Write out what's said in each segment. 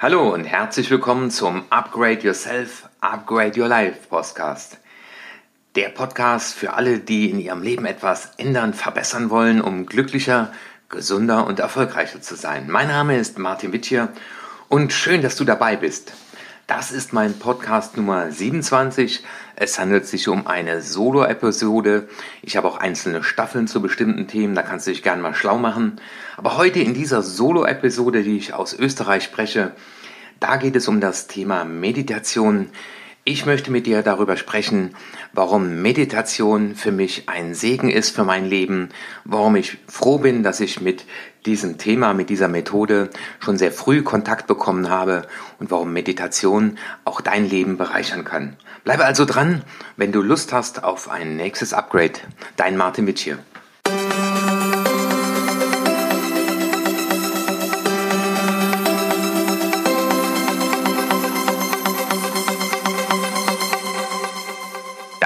Hallo und herzlich willkommen zum Upgrade Yourself, Upgrade Your Life Podcast. Der Podcast für alle, die in ihrem Leben etwas ändern, verbessern wollen, um glücklicher, gesunder und erfolgreicher zu sein. Mein Name ist Martin Wittjer und schön, dass du dabei bist. Das ist mein Podcast Nummer 27. Es handelt sich um eine Solo-Episode. Ich habe auch einzelne Staffeln zu bestimmten Themen, da kannst du dich gerne mal schlau machen. Aber heute in dieser Solo-Episode, die ich aus Österreich spreche, da geht es um das Thema Meditation. Ich möchte mit dir darüber sprechen, warum Meditation für mich ein Segen ist für mein Leben, warum ich froh bin, dass ich mit diesem Thema, mit dieser Methode schon sehr früh Kontakt bekommen habe und warum Meditation auch dein Leben bereichern kann. Bleibe also dran, wenn du Lust hast auf ein nächstes Upgrade. Dein Martin Witsch hier.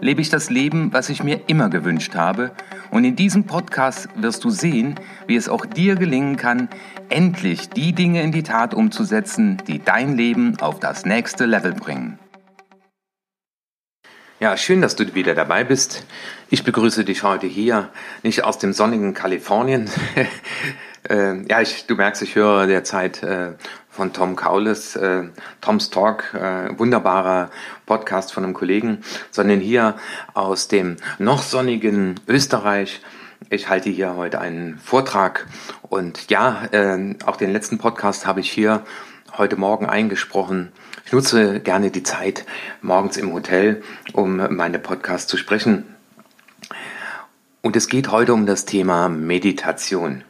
lebe ich das Leben, was ich mir immer gewünscht habe. Und in diesem Podcast wirst du sehen, wie es auch dir gelingen kann, endlich die Dinge in die Tat umzusetzen, die dein Leben auf das nächste Level bringen. Ja, schön, dass du wieder dabei bist. Ich begrüße dich heute hier, nicht aus dem sonnigen Kalifornien. äh, ja, ich, du merkst, ich höre derzeit äh, von Tom Kaulis, äh, Tom's Talk, äh, wunderbarer Podcast von einem Kollegen, sondern hier aus dem noch sonnigen Österreich. Ich halte hier heute einen Vortrag und ja, äh, auch den letzten Podcast habe ich hier heute Morgen eingesprochen. Ich nutze gerne die Zeit morgens im Hotel, um meine Podcasts zu sprechen. Und es geht heute um das Thema Meditation.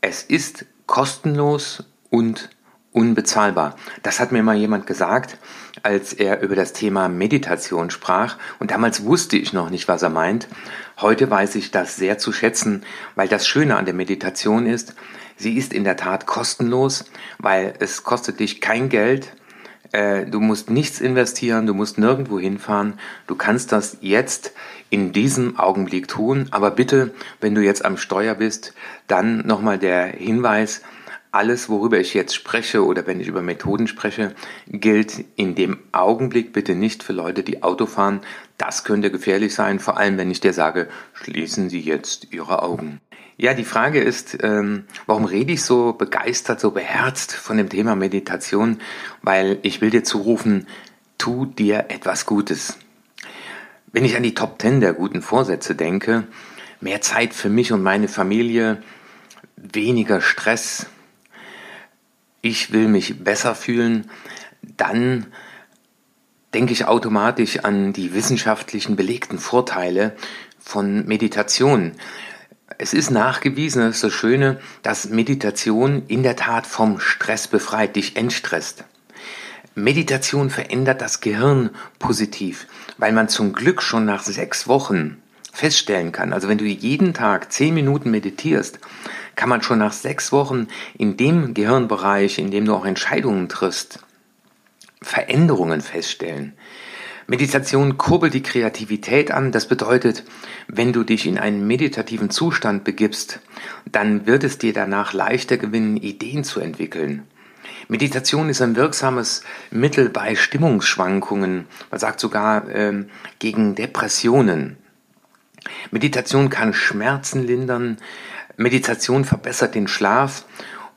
Es ist kostenlos und unbezahlbar. Das hat mir mal jemand gesagt, als er über das Thema Meditation sprach. Und damals wusste ich noch nicht, was er meint. Heute weiß ich das sehr zu schätzen, weil das Schöne an der Meditation ist, sie ist in der Tat kostenlos, weil es kostet dich kein Geld. Äh, du musst nichts investieren, du musst nirgendwo hinfahren. Du kannst das jetzt in diesem Augenblick tun. Aber bitte, wenn du jetzt am Steuer bist, dann nochmal der Hinweis, alles, worüber ich jetzt spreche oder wenn ich über Methoden spreche, gilt in dem Augenblick bitte nicht für Leute, die Auto fahren. Das könnte gefährlich sein, vor allem wenn ich dir sage, schließen Sie jetzt Ihre Augen. Ja, die Frage ist, ähm, warum rede ich so begeistert, so beherzt von dem Thema Meditation? Weil ich will dir zurufen, tu dir etwas Gutes. Wenn ich an die Top 10 der guten Vorsätze denke, mehr Zeit für mich und meine Familie, weniger Stress, ich will mich besser fühlen, dann denke ich automatisch an die wissenschaftlichen belegten Vorteile von Meditation. Es ist nachgewiesen, das ist das Schöne, dass Meditation in der Tat vom Stress befreit, dich entstresst. Meditation verändert das Gehirn positiv, weil man zum Glück schon nach sechs Wochen feststellen kann. Also wenn du jeden Tag zehn Minuten meditierst, kann man schon nach sechs Wochen in dem Gehirnbereich, in dem du auch Entscheidungen triffst, Veränderungen feststellen. Meditation kurbelt die Kreativität an. Das bedeutet, wenn du dich in einen meditativen Zustand begibst, dann wird es dir danach leichter gewinnen, Ideen zu entwickeln. Meditation ist ein wirksames Mittel bei Stimmungsschwankungen. Man sagt sogar ähm, gegen Depressionen. Meditation kann Schmerzen lindern, Meditation verbessert den Schlaf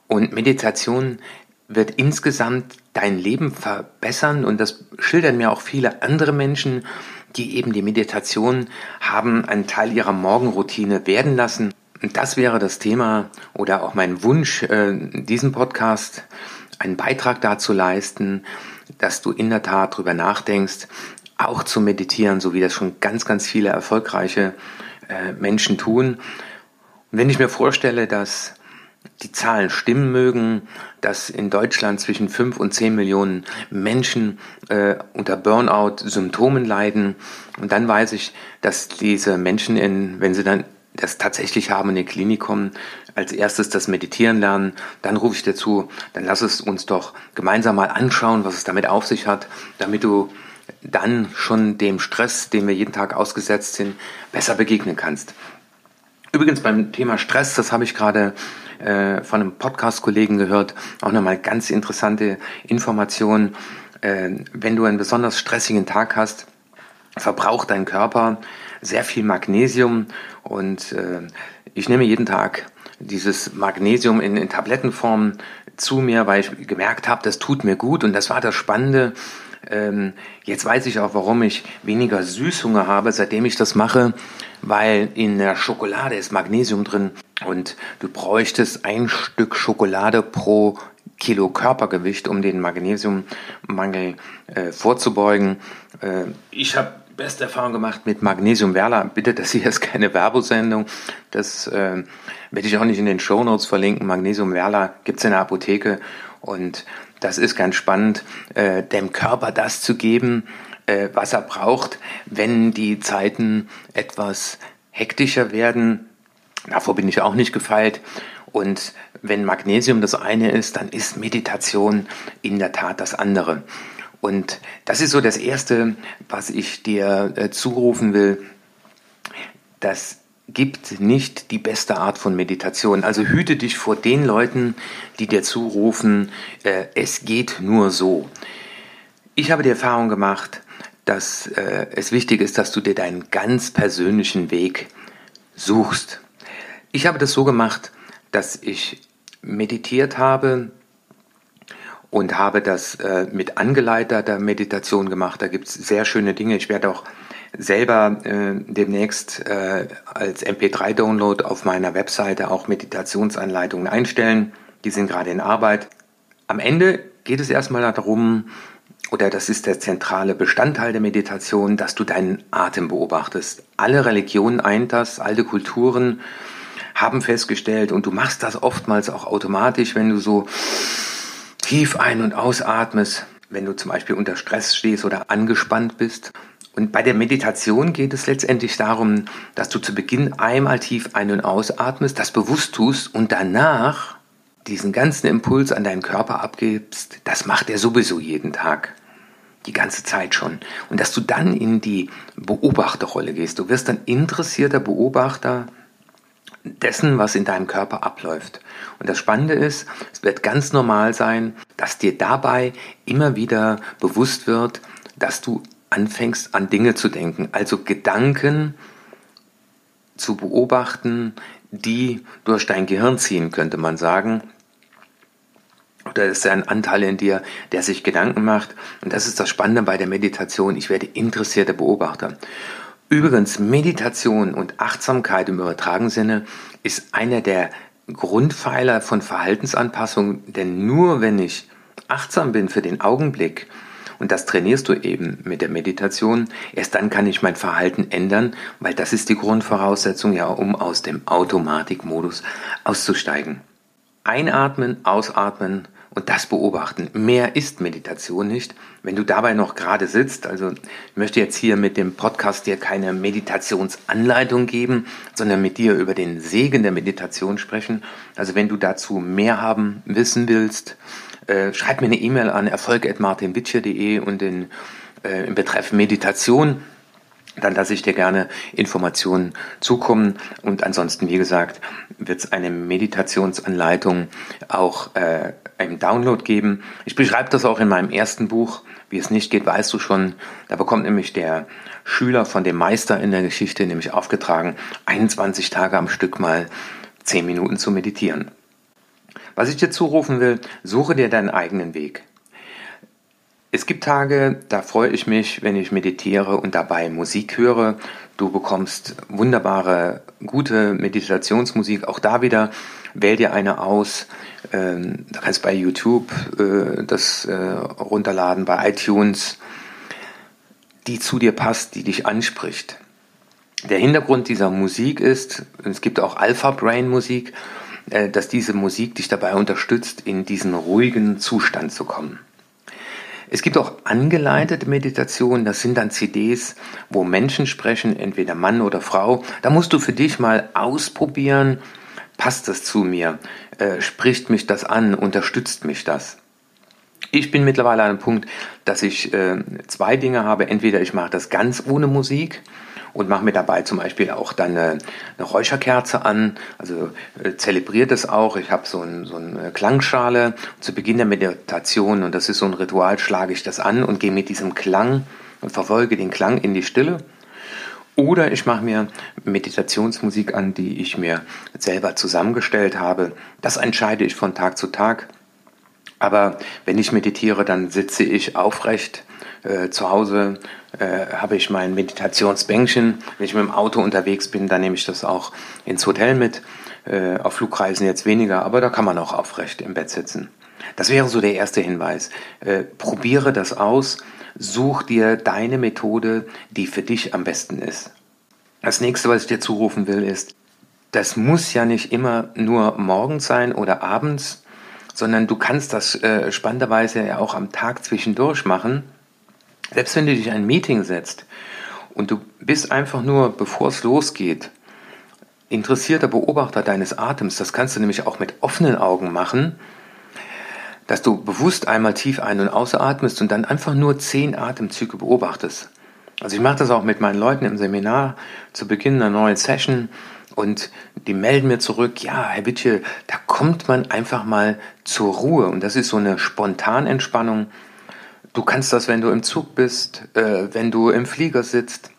und Meditation wird insgesamt dein Leben verbessern und das schildern mir auch viele andere Menschen, die eben die Meditation haben einen Teil ihrer Morgenroutine werden lassen. Und das wäre das Thema oder auch mein Wunsch, äh, diesen Podcast einen Beitrag dazu leisten, dass du in der Tat darüber nachdenkst, auch zu meditieren, so wie das schon ganz, ganz viele erfolgreiche äh, Menschen tun. Wenn ich mir vorstelle, dass die Zahlen stimmen mögen, dass in Deutschland zwischen 5 und 10 Millionen Menschen äh, unter Burnout-Symptomen leiden. Und dann weiß ich, dass diese Menschen, in, wenn sie dann das tatsächlich haben in die Klinik kommen, als erstes das Meditieren lernen, dann rufe ich dir zu, dann lass es uns doch gemeinsam mal anschauen, was es damit auf sich hat, damit du dann schon dem Stress, dem wir jeden Tag ausgesetzt sind, besser begegnen kannst. Übrigens beim Thema Stress, das habe ich gerade äh, von einem Podcast-Kollegen gehört, auch nochmal ganz interessante Informationen. Äh, wenn du einen besonders stressigen Tag hast, verbraucht dein Körper sehr viel Magnesium und äh, ich nehme jeden Tag dieses Magnesium in, in Tablettenform zu mir, weil ich gemerkt habe, das tut mir gut und das war das Spannende. Ähm, jetzt weiß ich auch, warum ich weniger Süßhunger habe, seitdem ich das mache, weil in der Schokolade ist Magnesium drin und du bräuchtest ein Stück Schokolade pro Kilo Körpergewicht, um den Magnesiummangel äh, vorzubeugen. Äh, ich habe beste Erfahrung gemacht mit Magnesium Werla. Bitte, das hier ist keine Werbesendung. Das äh, werde ich auch nicht in den Show Notes verlinken. Magnesium Werla gibt's in der Apotheke und das ist ganz spannend, äh, dem Körper das zu geben, äh, was er braucht, wenn die Zeiten etwas hektischer werden. Davor bin ich auch nicht gefeilt. Und wenn Magnesium das eine ist, dann ist Meditation in der Tat das andere. Und das ist so das Erste, was ich dir äh, zurufen will. Das gibt nicht die beste Art von Meditation. Also hüte dich vor den Leuten, die dir zurufen, äh, es geht nur so. Ich habe die Erfahrung gemacht, dass äh, es wichtig ist, dass du dir deinen ganz persönlichen Weg suchst. Ich habe das so gemacht, dass ich meditiert habe und habe das äh, mit angeleiteter Meditation gemacht. Da gibt es sehr schöne Dinge. Ich werde auch selber äh, demnächst äh, als MP3-Download auf meiner Webseite auch Meditationsanleitungen einstellen. Die sind gerade in Arbeit. Am Ende geht es erstmal darum, oder das ist der zentrale Bestandteil der Meditation, dass du deinen Atem beobachtest. Alle Religionen eint das, alte Kulturen haben festgestellt und du machst das oftmals auch automatisch, wenn du so tief ein- und ausatmest, wenn du zum Beispiel unter Stress stehst oder angespannt bist. Und bei der Meditation geht es letztendlich darum, dass du zu Beginn einmal tief ein- und ausatmest, das bewusst tust und danach diesen ganzen Impuls an deinen Körper abgibst. Das macht er sowieso jeden Tag. Die ganze Zeit schon. Und dass du dann in die Beobachterrolle gehst. Du wirst dann interessierter Beobachter dessen, was in deinem Körper abläuft. Und das Spannende ist, es wird ganz normal sein, dass dir dabei immer wieder bewusst wird, dass du anfängst an Dinge zu denken, also Gedanken zu beobachten, die durch dein Gehirn ziehen, könnte man sagen. Oder ist ein Anteil in dir, der sich Gedanken macht. Und das ist das Spannende bei der Meditation. Ich werde interessierter Beobachter. Übrigens, Meditation und Achtsamkeit im übertragenen Sinne ist einer der Grundpfeiler von Verhaltensanpassung, denn nur wenn ich achtsam bin für den Augenblick und das trainierst du eben mit der Meditation. Erst dann kann ich mein Verhalten ändern, weil das ist die Grundvoraussetzung ja, um aus dem Automatikmodus auszusteigen. Einatmen, ausatmen und das beobachten. Mehr ist Meditation nicht. Wenn du dabei noch gerade sitzt, also ich möchte jetzt hier mit dem Podcast dir keine Meditationsanleitung geben, sondern mit dir über den Segen der Meditation sprechen. Also wenn du dazu mehr haben, wissen willst, äh, schreib mir eine E-Mail an erfolg.martinwitsche.de und in, äh, im Betreff Meditation dann lasse ich dir gerne Informationen zukommen. Und ansonsten, wie gesagt, wird es eine Meditationsanleitung auch äh, im Download geben. Ich beschreibe das auch in meinem ersten Buch. Wie es nicht geht, weißt du schon. Da bekommt nämlich der Schüler von dem Meister in der Geschichte nämlich aufgetragen, 21 Tage am Stück mal 10 Minuten zu meditieren. Was ich dir zurufen will, suche dir deinen eigenen Weg. Es gibt Tage, da freue ich mich, wenn ich meditiere und dabei Musik höre. Du bekommst wunderbare, gute Meditationsmusik. Auch da wieder, wähl dir eine aus. Ähm, du kannst bei YouTube äh, das äh, runterladen, bei iTunes, die zu dir passt, die dich anspricht. Der Hintergrund dieser Musik ist, es gibt auch Alpha Brain Musik, äh, dass diese Musik dich dabei unterstützt, in diesen ruhigen Zustand zu kommen. Es gibt auch angeleitete Meditationen, das sind dann CDs, wo Menschen sprechen, entweder Mann oder Frau. Da musst du für dich mal ausprobieren, passt das zu mir, äh, spricht mich das an, unterstützt mich das. Ich bin mittlerweile an einem Punkt, dass ich äh, zwei Dinge habe. Entweder ich mache das ganz ohne Musik und mache mir dabei zum Beispiel auch dann eine, eine Räucherkerze an, also äh, zelebriert es auch. Ich habe so, ein, so eine Klangschale zu Beginn der Meditation und das ist so ein Ritual, schlage ich das an und gehe mit diesem Klang und verfolge den Klang in die Stille. Oder ich mache mir Meditationsmusik an, die ich mir selber zusammengestellt habe. Das entscheide ich von Tag zu Tag. Aber wenn ich meditiere, dann sitze ich aufrecht. Äh, zu Hause äh, habe ich mein Meditationsbänkchen. Wenn ich mit dem Auto unterwegs bin, dann nehme ich das auch ins Hotel mit. Äh, auf Flugreisen jetzt weniger, aber da kann man auch aufrecht im Bett sitzen. Das wäre so der erste Hinweis. Äh, probiere das aus. Such dir deine Methode, die für dich am besten ist. Das nächste, was ich dir zurufen will, ist, das muss ja nicht immer nur morgens sein oder abends, sondern du kannst das äh, spannenderweise ja auch am Tag zwischendurch machen. Selbst wenn du dich in ein Meeting setzt und du bist einfach nur, bevor es losgeht, interessierter Beobachter deines Atems, das kannst du nämlich auch mit offenen Augen machen, dass du bewusst einmal tief ein- und ausatmest und dann einfach nur zehn Atemzüge beobachtest. Also ich mache das auch mit meinen Leuten im Seminar zu Beginn einer neuen Session und die melden mir zurück, ja, Herr Wittje, da kommt man einfach mal zur Ruhe und das ist so eine Spontanentspannung. Du kannst das, wenn du im Zug bist, äh, wenn du im Flieger sitzt.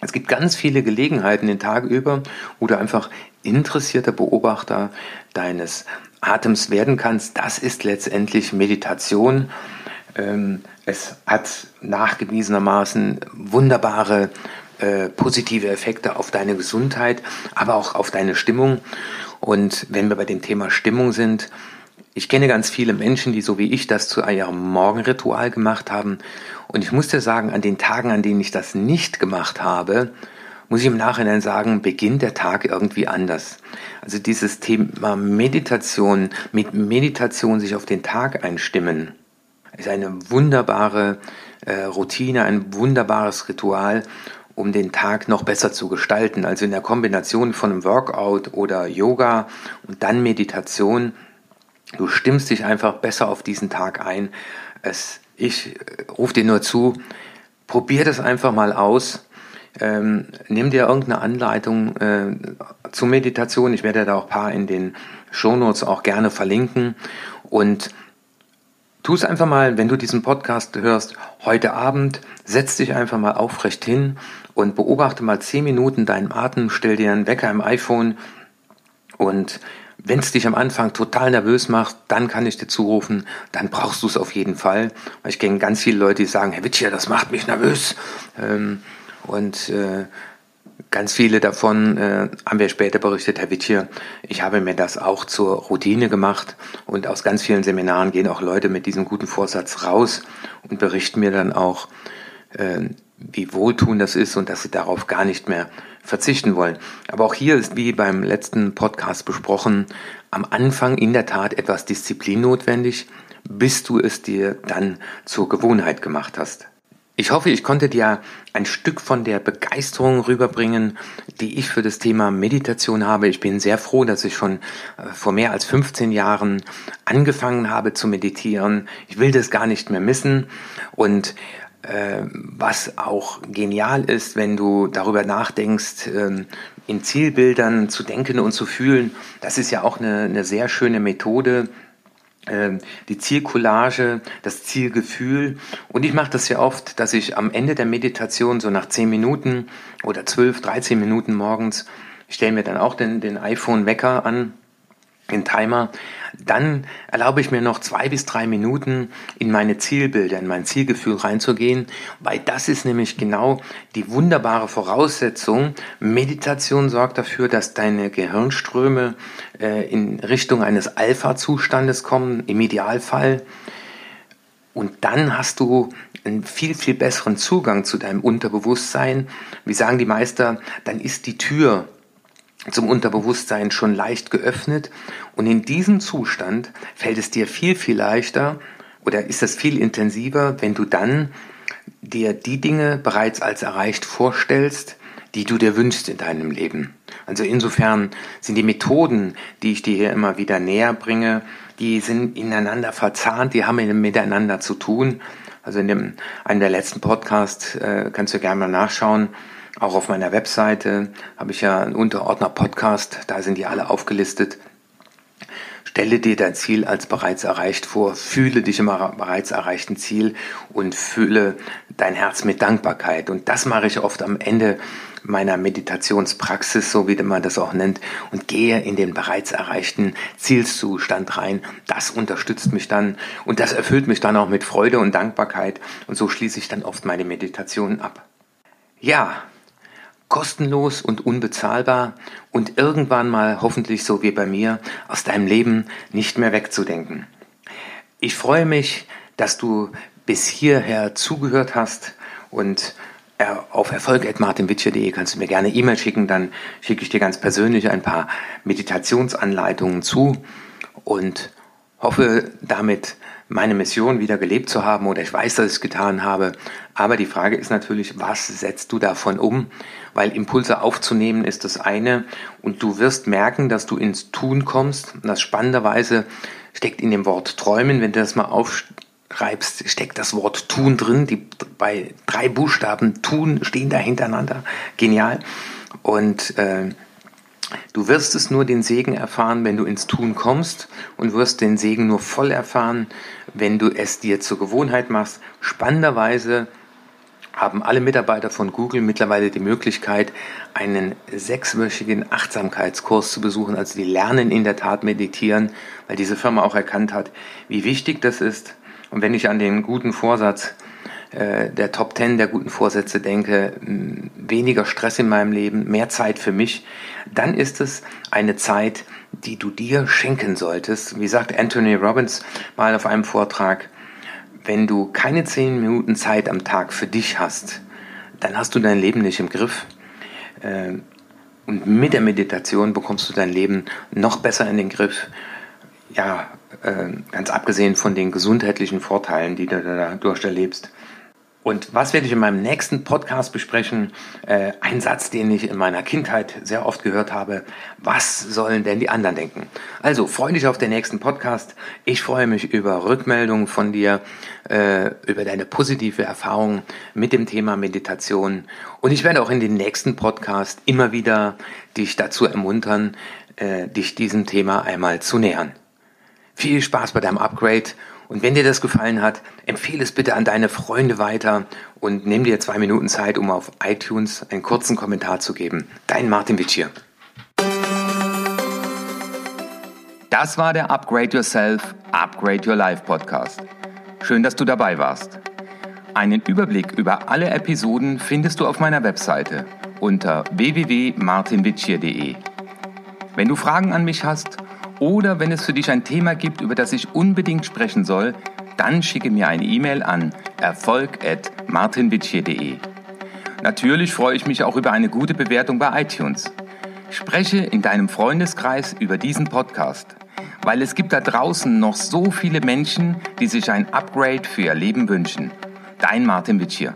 Es gibt ganz viele Gelegenheiten den Tag über, wo du einfach interessierter Beobachter deines Atems werden kannst. Das ist letztendlich Meditation. Ähm, es hat nachgewiesenermaßen wunderbare äh, positive Effekte auf deine Gesundheit, aber auch auf deine Stimmung. Und wenn wir bei dem Thema Stimmung sind, ich kenne ganz viele Menschen, die so wie ich das zu ihrem Morgenritual gemacht haben. Und ich muss dir sagen, an den Tagen, an denen ich das nicht gemacht habe, muss ich im Nachhinein sagen, beginnt der Tag irgendwie anders. Also dieses Thema Meditation, mit Meditation sich auf den Tag einstimmen, ist eine wunderbare äh, Routine, ein wunderbares Ritual um den Tag noch besser zu gestalten. Also in der Kombination von einem Workout oder Yoga und dann Meditation, du stimmst dich einfach besser auf diesen Tag ein. Es, ich äh, rufe dir nur zu, probier das einfach mal aus. Ähm, nimm dir irgendeine Anleitung äh, zur Meditation. Ich werde da auch ein paar in den Shownotes auch gerne verlinken. Und tu es einfach mal, wenn du diesen Podcast hörst, heute Abend, setz dich einfach mal aufrecht hin und beobachte mal zehn Minuten deinen Atem, stell dir einen Wecker im iPhone und wenn es dich am Anfang total nervös macht, dann kann ich dir zurufen, dann brauchst du es auf jeden Fall. Ich kenne ganz viele Leute, die sagen, Herr Witscher, das macht mich nervös. Ähm, und äh, ganz viele davon äh, haben wir später berichtet, Herr Witscher, ich habe mir das auch zur Routine gemacht. Und aus ganz vielen Seminaren gehen auch Leute mit diesem guten Vorsatz raus und berichten mir dann auch, äh, wie wohltun das ist und dass sie darauf gar nicht mehr verzichten wollen. Aber auch hier ist, wie beim letzten Podcast besprochen, am Anfang in der Tat etwas Disziplin notwendig, bis du es dir dann zur Gewohnheit gemacht hast. Ich hoffe, ich konnte dir ein Stück von der Begeisterung rüberbringen, die ich für das Thema Meditation habe. Ich bin sehr froh, dass ich schon äh, vor mehr als 15 Jahren angefangen habe zu meditieren. Ich will das gar nicht mehr missen und was auch genial ist, wenn du darüber nachdenkst, ähm, in Zielbildern zu denken und zu fühlen. Das ist ja auch eine, eine sehr schöne Methode, ähm, die Zielcollage, das Zielgefühl. Und ich mache das ja oft, dass ich am Ende der Meditation, so nach 10 Minuten oder 12, 13 Minuten morgens, ich stelle mir dann auch den, den iPhone-Wecker an, den Timer, dann erlaube ich mir noch zwei bis drei Minuten in meine Zielbilder, in mein Zielgefühl reinzugehen, weil das ist nämlich genau die wunderbare Voraussetzung. Meditation sorgt dafür, dass deine Gehirnströme äh, in Richtung eines Alpha-Zustandes kommen, im Idealfall. Und dann hast du einen viel, viel besseren Zugang zu deinem Unterbewusstsein. Wie sagen die Meister, dann ist die Tür zum Unterbewusstsein schon leicht geöffnet und in diesem Zustand fällt es dir viel, viel leichter oder ist es viel intensiver, wenn du dann dir die Dinge bereits als erreicht vorstellst, die du dir wünschst in deinem Leben. Also insofern sind die Methoden, die ich dir hier immer wieder näher bringe, die sind ineinander verzahnt, die haben miteinander zu tun. Also in dem, einem der letzten Podcasts äh, kannst du gerne mal nachschauen. Auch auf meiner Webseite habe ich ja einen Unterordner Podcast, da sind die alle aufgelistet. Stelle dir dein Ziel als bereits erreicht vor, fühle dich im bereits erreichten Ziel und fühle dein Herz mit Dankbarkeit. Und das mache ich oft am Ende meiner Meditationspraxis, so wie man das auch nennt, und gehe in den bereits erreichten Zielzustand rein. Das unterstützt mich dann und das erfüllt mich dann auch mit Freude und Dankbarkeit und so schließe ich dann oft meine Meditation ab. Ja, kostenlos und unbezahlbar und irgendwann mal hoffentlich so wie bei mir aus deinem Leben nicht mehr wegzudenken. Ich freue mich, dass du bis hierher zugehört hast und auf erfolg.martinwitsche.de kannst du mir gerne E-Mail schicken, dann schicke ich dir ganz persönlich ein paar Meditationsanleitungen zu und hoffe damit meine Mission wieder gelebt zu haben oder ich weiß, dass ich es getan habe. Aber die Frage ist natürlich, was setzt du davon um? Weil Impulse aufzunehmen ist das eine und du wirst merken, dass du ins Tun kommst. Und das spannenderweise steckt in dem Wort träumen, wenn du das mal aufschreibst, steckt das Wort tun drin. Die bei drei Buchstaben tun stehen da hintereinander. Genial. Und äh, Du wirst es nur den Segen erfahren, wenn du ins Tun kommst und wirst den Segen nur voll erfahren, wenn du es dir zur Gewohnheit machst. Spannenderweise haben alle Mitarbeiter von Google mittlerweile die Möglichkeit, einen sechswöchigen Achtsamkeitskurs zu besuchen. Also die lernen in der Tat meditieren, weil diese Firma auch erkannt hat, wie wichtig das ist. Und wenn ich an den guten Vorsatz der Top Ten der guten Vorsätze denke, weniger Stress in meinem Leben, mehr Zeit für mich, dann ist es eine Zeit, die du dir schenken solltest. Wie sagt Anthony Robbins mal auf einem Vortrag, wenn du keine zehn Minuten Zeit am Tag für dich hast, dann hast du dein Leben nicht im Griff. Äh, und mit der Meditation bekommst du dein Leben noch besser in den Griff. Ja, äh, ganz abgesehen von den gesundheitlichen Vorteilen, die du dadurch erlebst. Und was werde ich in meinem nächsten Podcast besprechen? Äh, ein Satz, den ich in meiner Kindheit sehr oft gehört habe. Was sollen denn die anderen denken? Also freue dich auf den nächsten Podcast. Ich freue mich über Rückmeldungen von dir, äh, über deine positive Erfahrung mit dem Thema Meditation. Und ich werde auch in den nächsten Podcast immer wieder dich dazu ermuntern, äh, dich diesem Thema einmal zu nähern. Viel Spaß bei deinem Upgrade und wenn dir das gefallen hat, empfehle es bitte an deine Freunde weiter und nimm dir zwei Minuten Zeit, um auf iTunes einen kurzen Kommentar zu geben. Dein Martin Witsch hier. Das war der Upgrade Yourself, Upgrade Your Life Podcast. Schön, dass du dabei warst. Einen Überblick über alle Episoden findest du auf meiner Webseite unter www.martinwitschier.de. Wenn du Fragen an mich hast oder wenn es für dich ein Thema gibt, über das ich unbedingt sprechen soll, dann schicke mir eine E-Mail an erfolg.martinwitschier.de. Natürlich freue ich mich auch über eine gute Bewertung bei iTunes. Spreche in deinem Freundeskreis über diesen Podcast, weil es gibt da draußen noch so viele Menschen, die sich ein Upgrade für ihr Leben wünschen. Dein Martin Witschier.